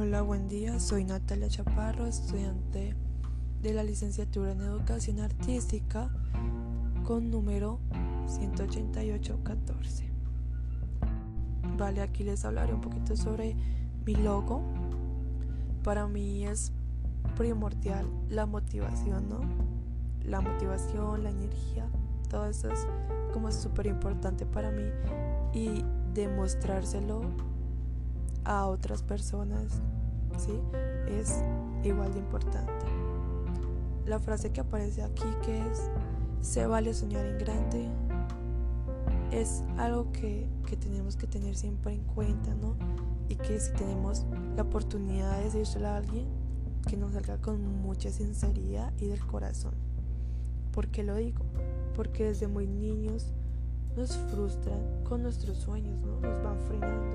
Hola, buen día. Soy Natalia Chaparro, estudiante de la licenciatura en Educación Artística con número 18814. Vale, aquí les hablaré un poquito sobre mi logo. Para mí es primordial la motivación, ¿no? La motivación, la energía, todo eso es como súper importante para mí y demostrárselo a otras personas, ¿sí? Es igual de importante. La frase que aparece aquí que es, se vale soñar en grande, es algo que, que tenemos que tener siempre en cuenta, ¿no? Y que si tenemos la oportunidad de decírselo a alguien, que nos salga con mucha sinceridad y del corazón. ¿Por qué lo digo? Porque desde muy niños nos frustran con nuestros sueños, ¿no? Nos van frenando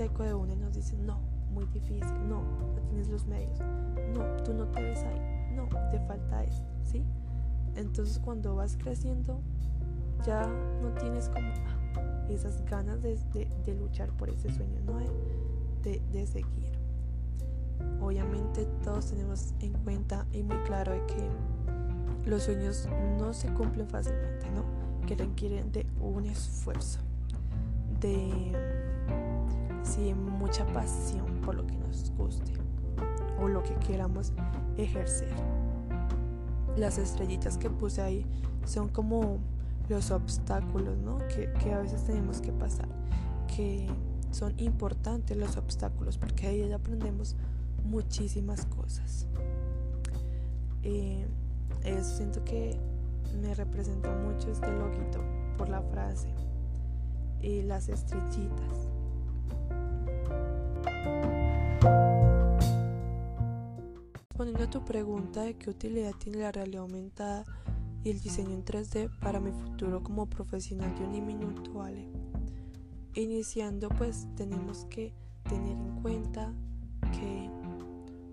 seco de una y nos dicen, no, muy difícil, no, no tienes los medios, no, tú no te ves ahí, no, te falta esto, ¿sí? Entonces cuando vas creciendo, ya no tienes como ah, esas ganas de, luchar por ese sueño, ¿no? De, de seguir. Obviamente todos tenemos en cuenta y muy claro de que los sueños no se cumplen fácilmente, ¿no? Que requieren de un esfuerzo, de sí, mucha pasión por lo que nos guste o lo que queramos ejercer. Las estrellitas que puse ahí son como los obstáculos ¿no? que, que a veces tenemos que pasar, que son importantes los obstáculos porque ahí aprendemos muchísimas cosas. Eh, eso siento que me representa mucho este loguito por la frase y las estrellitas. Respondiendo a tu pregunta de qué utilidad tiene la realidad aumentada y el diseño en 3D para mi futuro como profesional de un diminuto, vale. Iniciando pues tenemos que tener en cuenta que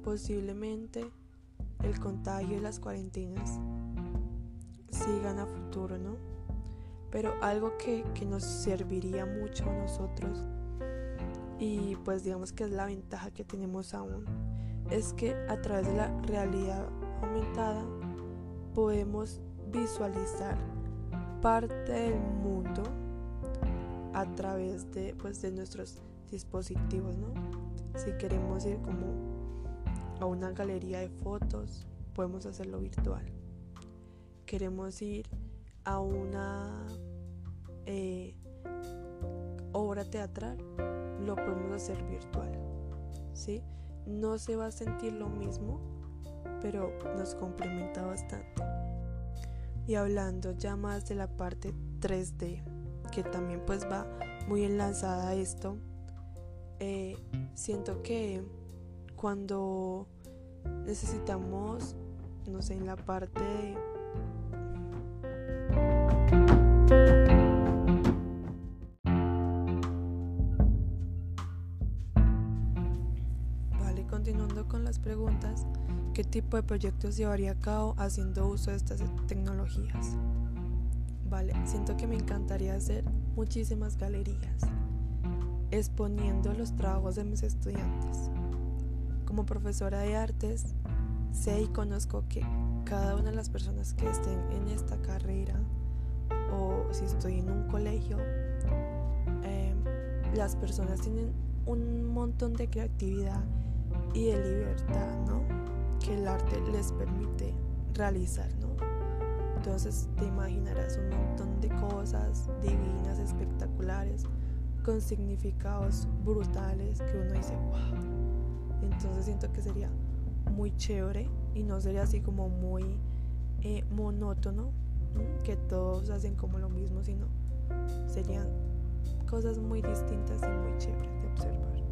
posiblemente el contagio y las cuarentenas sigan a futuro, ¿no? Pero algo que, que nos serviría mucho a nosotros y pues digamos que es la ventaja que tenemos aún es que a través de la realidad aumentada podemos visualizar parte del mundo a través de, pues, de nuestros dispositivos, ¿no? Si queremos ir como a una galería de fotos, podemos hacerlo virtual. Queremos ir a una eh, obra teatral, lo podemos hacer virtual, ¿sí? No se va a sentir lo mismo, pero nos complementa bastante. Y hablando ya más de la parte 3D, que también pues va muy enlazada a esto, eh, siento que cuando necesitamos, no sé, en la parte ¿qué tipo de proyectos llevaría a cabo haciendo uso de estas tecnologías? Vale, siento que me encantaría hacer muchísimas galerías, exponiendo los trabajos de mis estudiantes. Como profesora de artes, sé y conozco que cada una de las personas que estén en esta carrera o si estoy en un colegio, em, las personas tienen un montón de creatividad y de libertad, ¿no? Que el arte les permite realizar, ¿no? Entonces te imaginarás un montón de cosas divinas, espectaculares, con significados brutales que uno dice, wow. Entonces siento que sería muy chévere y no sería así como muy eh, monótono, que todos hacen como lo mismo, sino serían cosas muy distintas y muy chéveres de observar.